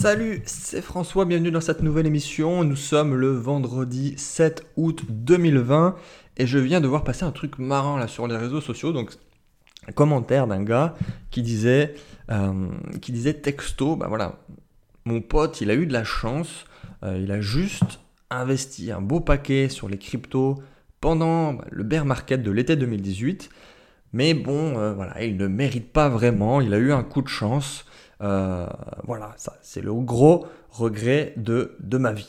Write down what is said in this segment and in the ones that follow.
Salut, c'est François, bienvenue dans cette nouvelle émission. Nous sommes le vendredi 7 août 2020 et je viens de voir passer un truc marrant là sur les réseaux sociaux. Donc, un commentaire d'un gars qui disait, euh, qui disait texto, bah voilà, mon pote, il a eu de la chance, euh, il a juste investi un beau paquet sur les cryptos pendant bah, le bear market de l'été 2018. Mais bon, euh, voilà, il ne mérite pas vraiment, il a eu un coup de chance. Euh, voilà, ça, c'est le gros regret de, ma vie.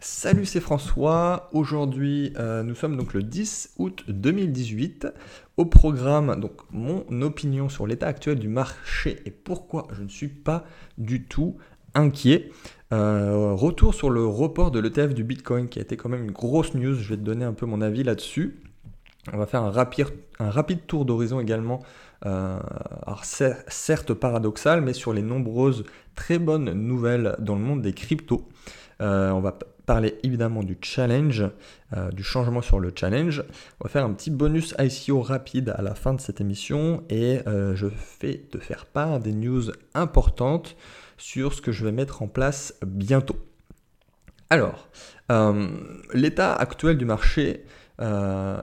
Salut, c'est François. Aujourd'hui, euh, nous sommes donc le 10 août 2018. Au programme, donc mon opinion sur l'état actuel du marché et pourquoi je ne suis pas du tout inquiet. Euh, retour sur le report de l'ETF du Bitcoin qui a été quand même une grosse news. Je vais te donner un peu mon avis là-dessus. On va faire un rapide, tour d'horizon également. Euh, alors certes paradoxal, mais sur les nombreuses très bonnes nouvelles dans le monde des cryptos. Euh, on va parler évidemment du challenge, du changement sur le challenge. On va faire un petit bonus ICO rapide à la fin de cette émission et je fais te faire part des news importantes sur ce que je vais mettre en place bientôt. Alors, euh, l'état actuel du marché, euh,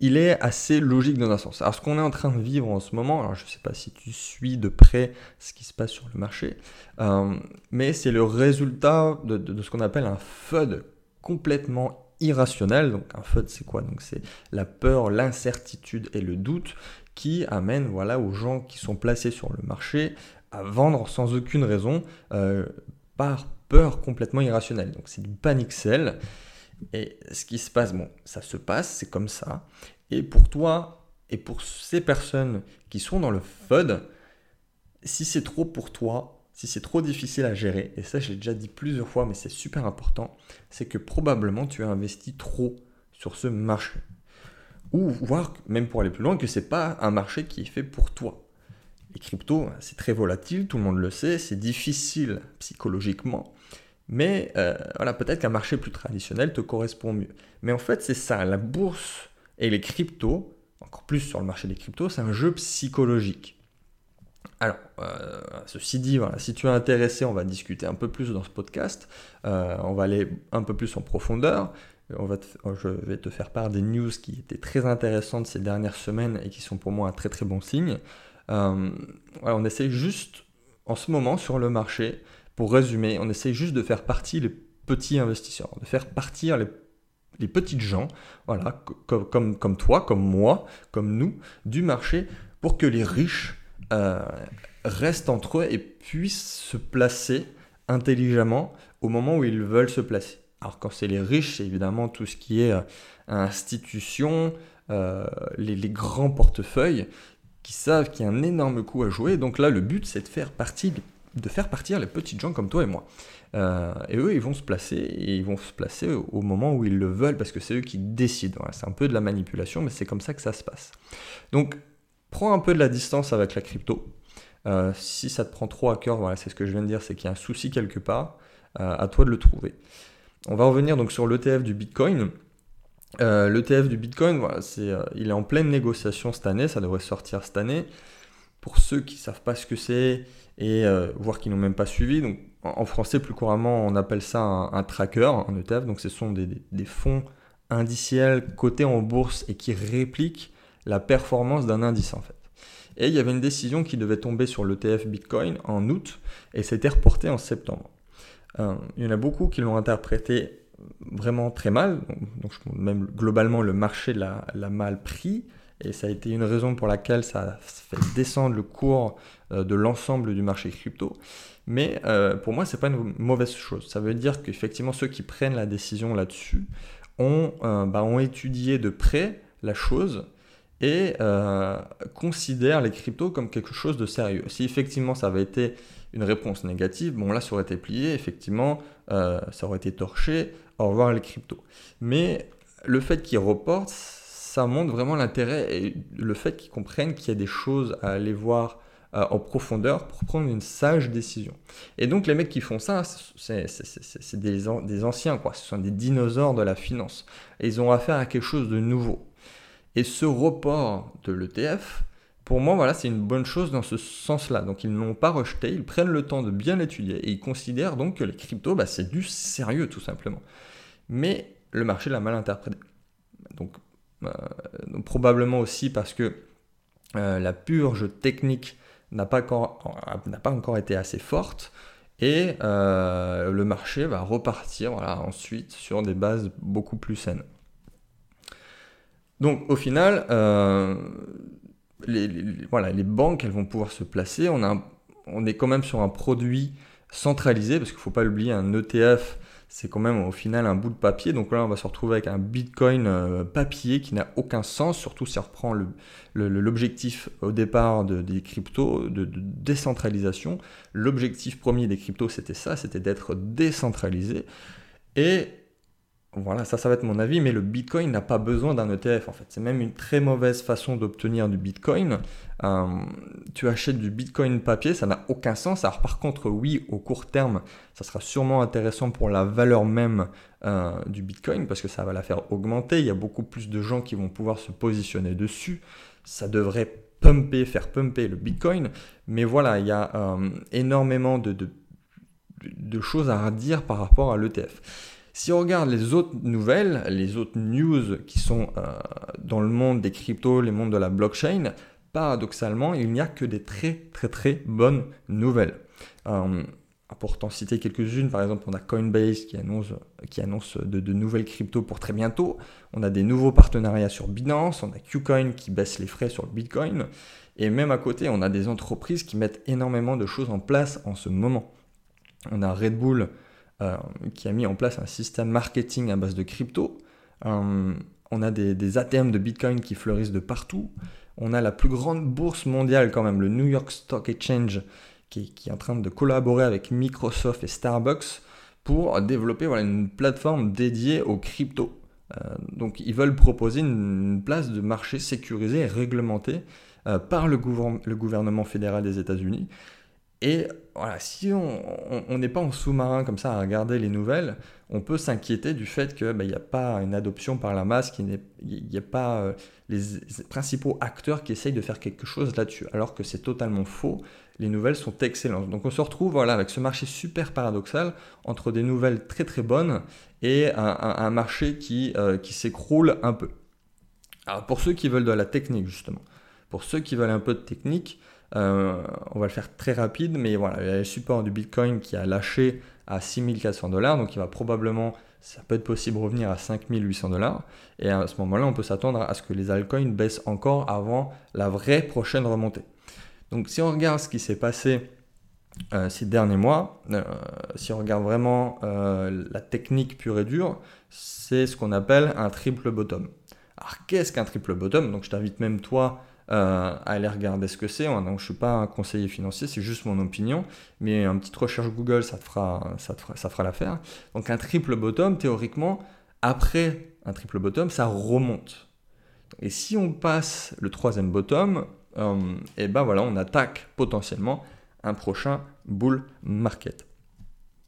il est assez logique dans un sens. Alors, ce qu'on est en train de vivre en ce moment, alors je ne sais pas si tu suis de près ce qui se passe sur le marché, euh, mais c'est le résultat de, de ce qu'on appelle un FUD complètement irrationnel. Donc, un FUD, c'est quoi? Donc, c'est la peur, l'incertitude et le doute qui amènent voilà, aux gens qui sont placés sur le marché à vendre sans aucune raison, euh, par peur complètement irrationnelle. Donc c'est du panic sell. Et ce qui se passe, bon, ça se passe, c'est comme ça. Et pour toi et pour ces personnes qui sont dans le FUD, si c'est trop pour toi, si c'est trop difficile à gérer, et ça je l'ai déjà dit plusieurs fois, mais c'est super important, c'est que probablement tu as investi trop sur ce marché. Ou voire, même pour aller plus loin, que c'est pas un marché qui est fait pour toi les cryptos, c'est très volatile, tout le monde le sait, c'est difficile psychologiquement. Mais euh, voilà, peut-être qu'un marché plus traditionnel te correspond mieux. Mais en fait, c'est ça, la bourse et les cryptos, encore plus sur le marché des cryptos, c'est un jeu psychologique. Alors, euh, ceci dit, si tu es intéressé, on va discuter un peu plus dans ce podcast. Euh, on va aller un peu plus en profondeur. On va je vais te faire part des news qui étaient très intéressantes ces dernières semaines et qui sont pour moi un très très bon signe. Euh, on essaie juste, en ce moment, sur le marché, pour résumer, on essaie juste de faire partie les petits investisseurs, de faire partir les, petites gens, voilà, comme, toi, comme moi, comme nous, du marché, pour que les riches euh, restent entre eux et puissent se placer intelligemment au moment où ils veulent se placer. Alors quand c'est les riches, c'est évidemment tout ce qui est euh, institution, les, les, grands portefeuilles qui savent qu'il y a un énorme coup à jouer. Donc là, le but, c'est de faire, partir les petites gens comme toi et moi. Euh, et eux, ils vont se placer, et ils vont se placer au, moment où ils le veulent, parce que c'est eux qui décident. c'est un peu de la manipulation, mais c'est comme ça que ça se passe. Donc, prends un peu de la distance avec la crypto. Euh, si ça te prend trop à cœur, voilà, c'est ce que je viens de dire, c'est qu'il y a un souci quelque part. Euh, à toi de le trouver. On va revenir donc sur l'ETF du Bitcoin. Euh, L'ETF du Bitcoin, voilà, euh, il est en pleine négociation cette année, ça devrait sortir cette année. Pour ceux qui ne savent pas ce que c'est et euh, voire qui n'ont même pas suivi, donc en, français plus couramment on appelle ça un, tracker, un ETF, donc ce sont des, des, fonds indiciels cotés en bourse et qui répliquent la performance d'un indice en fait. Et il y avait une décision qui devait tomber sur l'ETF Bitcoin en août et c'était reporté en septembre. il y en a beaucoup qui l'ont interprété vraiment très mal. Donc, même globalement, le marché l'a, mal pris. Et ça a été une raison pour laquelle ça fait descendre le cours euh, de l'ensemble du marché crypto. Mais euh, pour moi, ce n'est pas une mauvaise chose. Ça veut dire qu'effectivement, ceux qui prennent la décision là-dessus ont, euh, bah, ont étudié de près la chose et considèrent les cryptos comme quelque chose de sérieux. Si effectivement ça avait été une réponse négative, bon là ça aurait été plié, effectivement ça aurait été torché, au revoir les cryptos. Mais le fait qu'ils reportent, ça montre vraiment l'intérêt et le fait qu'ils comprennent qu'il y a des choses à aller voir euh, en profondeur pour prendre une sage décision. Et donc les mecs qui font ça, c'est des, anciens, quoi. ce sont des dinosaures de la finance. Et ils ont affaire à quelque chose de nouveau. Et ce report de l'ETF, pour moi, voilà, c'est une bonne chose dans ce sens-là. Donc ils ne l'ont pas rejeté, ils prennent le temps de bien l'étudier et ils considèrent donc que les cryptos, bah, c'est du sérieux tout simplement. Mais le marché l'a mal interprété. Donc, euh, probablement aussi parce que euh, la purge technique n'a pas, pas, encore été assez forte et euh, le marché va repartir voilà, ensuite sur des bases beaucoup plus saines. Donc au final, les, voilà, les banques elles vont pouvoir se placer. On, a on est quand même sur un produit centralisé parce qu'il ne faut pas l'oublier, un ETF c'est quand même au final un bout de papier. Donc là, on va se retrouver avec un Bitcoin euh, papier qui n'a aucun sens, surtout si on reprend l'objectif au départ des cryptos, de, de décentralisation. L'objectif premier des cryptos, c'était ça, c'était d'être décentralisé. Et voilà, ça, ça va être mon avis, mais le Bitcoin n'a pas besoin d'un ETF en fait. C'est même une très mauvaise façon d'obtenir du Bitcoin. Euh, tu achètes du Bitcoin papier, ça n'a aucun sens. Alors par contre, oui, au court terme, ça sera sûrement intéressant pour la valeur même euh, du Bitcoin parce que ça va la faire augmenter. Il y a beaucoup plus de gens qui vont pouvoir se positionner dessus. Ça devrait pumper, faire pumper le Bitcoin. Mais voilà, il y a euh, énormément de, de choses à dire par rapport à l'ETF. Si on regarde les autres nouvelles, les autres news qui sont euh, dans le monde des cryptos, les mondes de la blockchain, paradoxalement, il n'y a que des très très très bonnes nouvelles. Euh, pour t'en citer quelques-unes, par exemple, on a Coinbase qui annonce, qui annonce de, de, nouvelles cryptos pour très bientôt. On a des nouveaux partenariats sur Binance, on a Qcoin qui baisse les frais sur le Bitcoin. Et même à côté, on a des entreprises qui mettent énormément de choses en place en ce moment. On a Red Bull euh, qui a mis en place un système marketing à base de crypto. Euh, on a des, ATM de Bitcoin qui fleurissent de partout. On a la plus grande bourse mondiale quand même, le New York Stock Exchange, qui, est en train de collaborer avec Microsoft et Starbucks pour développer une plateforme dédiée aux cryptos. Euh, donc ils veulent proposer une, place de marché sécurisée et réglementée par le, le, gouvernement fédéral des États-Unis. Et voilà, si on n'est pas en sous-marin comme ça à regarder les nouvelles, on peut s'inquiéter du fait qu'il bah, n'y a pas une adoption par la masse, qu'il n'y a pas euh, les, principaux acteurs qui essayent de faire quelque chose là-dessus, alors que c'est totalement faux. Les nouvelles sont excellentes. Donc on se retrouve voilà, avec ce marché super paradoxal entre des nouvelles très très bonnes et un, marché qui, euh, qui s'écroule un peu. Alors pour ceux qui veulent de la technique justement, pour ceux qui veulent un peu de technique, euh, on va le faire très rapide, mais voilà, il y a le support du Bitcoin qui a lâché à 6400 dollars, donc il va probablement, ça peut être possible, revenir à 5800 dollars. Et à ce moment-là, on peut s'attendre à ce que les altcoins baissent encore avant la vraie prochaine remontée. Donc si on regarde ce qui s'est passé euh, ces derniers mois, euh, si on regarde vraiment la technique pure et dure, c'est ce qu'on appelle un triple bottom. Alors qu'est-ce qu'un triple bottom? Donc je t'invite même toi euh, aller regarder ce que c'est. Donc, je suis pas un conseiller financier, c'est juste mon opinion. Mais une petite recherche Google, ça, fera, ça, ça fera l'affaire. Donc un triple bottom, théoriquement, après un triple bottom, ça remonte. Et si on passe le troisième bottom, et euh, eh ben voilà, on attaque potentiellement un prochain bull market.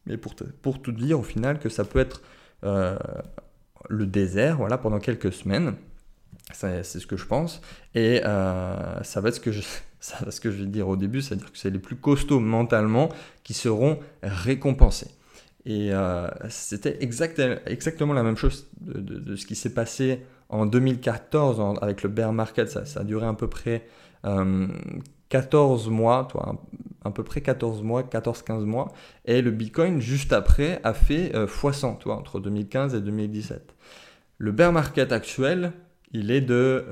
Mais pour, pour tout dire, au final, que ça peut être euh, le désert, voilà, pendant quelques semaines. C'est ce que je pense. Et euh, ça va être ce que je, ça ce que je vais dire au début, c'est-à-dire que c'est les plus costauds mentalement qui seront récompensés. Et euh, c'était exact, exactement la même chose de, ce qui s'est passé en 2014 avec le bear market. Ça, ça, a duré à peu près 14 euh, mois, toi, à peu près 14 mois, 14-15 mois. Et le Bitcoin, juste après, a fait x100, toi, entre 2015 et 2017. Le bear market actuel, il est de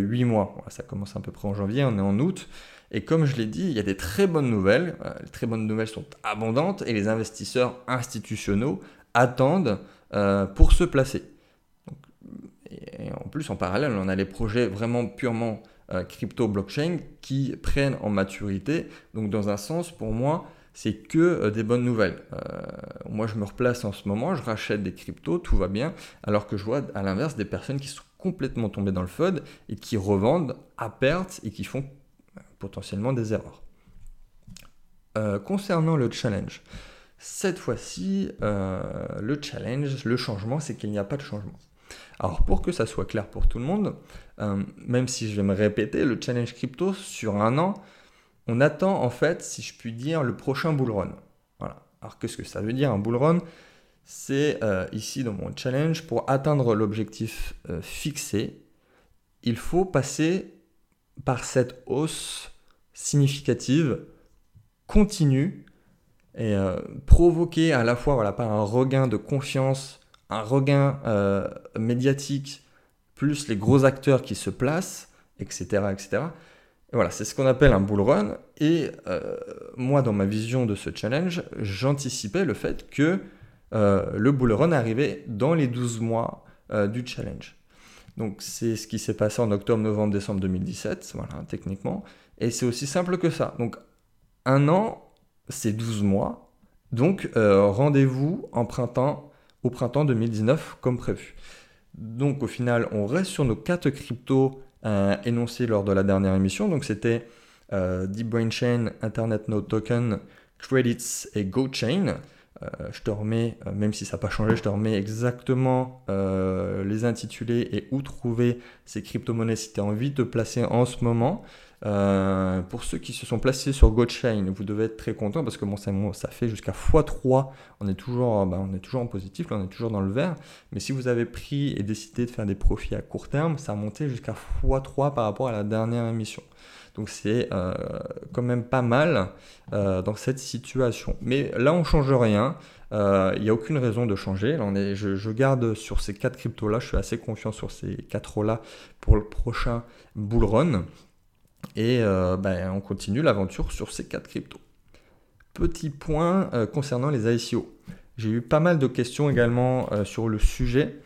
8 euh, mois. Ça commence à peu près en janvier, on est en août. Et comme je l'ai dit, il y a des très bonnes nouvelles. Euh, les très bonnes nouvelles sont abondantes et les investisseurs institutionnels attendent euh, pour se placer. et en plus, en parallèle, on a les projets vraiment purement crypto blockchain qui prennent en maturité. Donc, dans un sens, pour moi, c'est que des bonnes nouvelles. moi, je me replace en ce moment, je rachète des cryptos, tout va bien, alors que je vois à l'inverse des personnes qui sont complètement tombés dans le FUD et qui revendent à perte et qui font euh, potentiellement des erreurs. concernant le challenge, cette fois-ci, le challenge, le changement, c'est qu'il n'y a pas de changement. Alors pour que ça soit clair pour tout le monde, même si je vais me répéter, le challenge crypto sur un an, on attend en fait, si je puis dire, le prochain bull run. Voilà. Alors qu'est-ce que ça veut dire un bull run? C'est ici dans mon challenge, pour atteindre l'objectif fixé, il faut passer par cette hausse significative, continue, et euh, provoquer à la fois voilà, par un regain de confiance, un regain euh, médiatique, plus les gros acteurs qui se placent, etc. etc. Voilà, c'est ce qu'on appelle un bull run. Et euh, moi, dans ma vision de ce challenge, j'anticipais le fait que le bull run arrivait dans les 12 mois du challenge. Donc c'est ce qui s'est passé en octobre, novembre, décembre 2017, voilà, techniquement. Et c'est aussi simple que ça. Donc un an, c'est 12 mois. Donc euh, rendez-vous en printemps, au printemps 2019 comme prévu. Donc au final, on reste sur nos quatre cryptos euh, énoncés lors de la dernière émission. Donc c'était euh, Deep Brain Chain, Internet Node Token, Credits et GoChain. Euh, je te remets, euh, même si ça n'a pas changé, je te remets exactement les intitulés et où trouver ces crypto-monnaies si tu as envie de te placer en ce moment. Pour ceux qui se sont placés sur GoChain, vous devez être très content parce que bon, ça, fait jusqu'à x3. On est, toujours, bah, on est toujours en positif, là, on est toujours dans le vert. Mais si vous avez pris et décidé de faire des profits à court terme, ça a monté jusqu'à x3 par rapport à la dernière émission. Donc c'est euh, quand même pas mal euh, dans cette situation. Mais là, on ne change rien. Euh, il n'y a aucune raison de changer. Là, on est, je, garde sur ces quatre cryptos-là. Je suis assez confiant sur ces quatre-là pour le prochain bull run. Et ben, on continue l'aventure sur ces quatre cryptos. Petit point concernant les ICO. J'ai eu pas mal de questions également sur le sujet.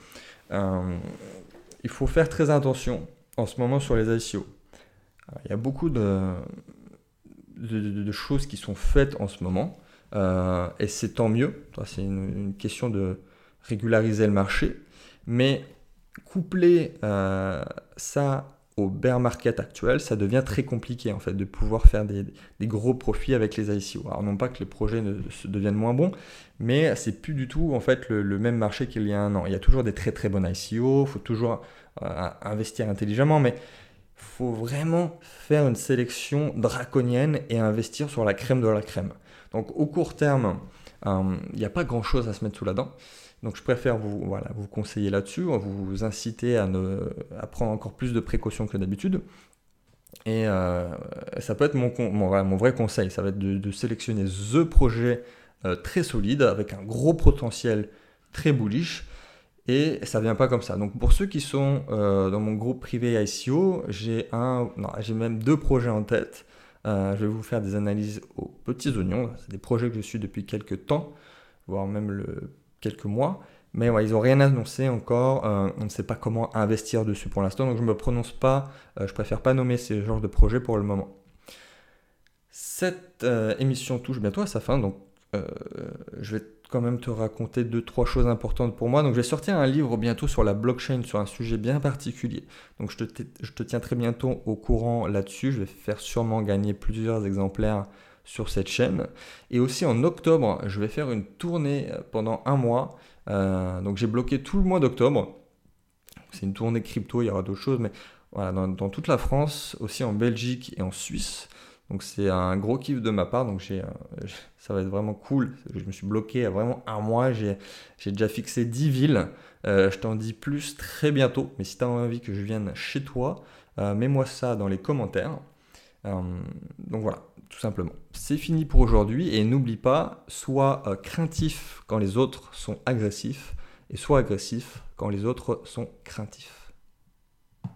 il faut faire très attention en ce moment sur les ICO. Il y a beaucoup de, choses qui sont faites en ce moment, euh, et c'est tant mieux. C'est une, question de régulariser le marché, mais coupler euh, ça au bear market actuel, ça devient très compliqué en fait de pouvoir faire des, gros profits avec les ICO. Alors non pas que les projets ne, deviennent moins bons, mais c'est plus du tout en fait le, même marché qu'il y a un an. Il y a toujours des très très bonnes ICO, il faut toujours euh, investir intelligemment, mais faut vraiment faire une sélection draconienne et investir sur la crème de la crème. Donc au court terme, euh, il n'y a pas grand-chose à se mettre sous la dent. Donc je préfère vous, voilà, vous conseiller là-dessus, vous inciter à, ne, prendre encore plus de précautions que d'habitude. Et euh, ça peut être mon, mon, vrai conseil, ça va être de, sélectionner The projet euh, très solide, avec un gros potentiel très bullish, et ça vient pas comme ça. Donc pour ceux qui sont euh, dans mon groupe privé ICO, j'ai un, j'ai même deux projets en tête. Je vais vous faire des analyses aux petits oignons. C'est des projets que je suis depuis quelques temps, voire même le, quelques mois. Mais ils n'ont rien annoncé encore. Euh, on ne sait pas comment investir dessus pour l'instant. Donc je ne me prononce pas. je préfère pas nommer ces genres de projets pour le moment. Cette émission touche bientôt à sa fin. Donc je vais quand même te raconter deux, trois choses importantes pour moi. Donc, je vais sortir un livre bientôt sur la blockchain, sur un sujet bien particulier. Donc, je te, je te tiens très bientôt au courant là-dessus. Je vais faire sûrement gagner plusieurs exemplaires sur cette chaîne. Et aussi en octobre, je vais faire une tournée pendant un mois. Euh, donc, j'ai bloqué tout le mois d'octobre. C'est une tournée crypto, il y aura d'autres choses, mais voilà, dans, toute la France, aussi en Belgique et en Suisse. Donc c'est un gros kiff de ma part, donc euh, ça va être vraiment cool. Je me suis bloqué à vraiment un mois, j'ai, déjà fixé 10 villes. Euh, je t'en dis plus très bientôt, mais si tu as envie que je vienne chez toi, euh, mets-moi ça dans les commentaires. Donc voilà, tout simplement. C'est fini pour aujourd'hui et n'oublie pas, sois craintif quand les autres sont agressifs et sois agressif quand les autres sont craintifs.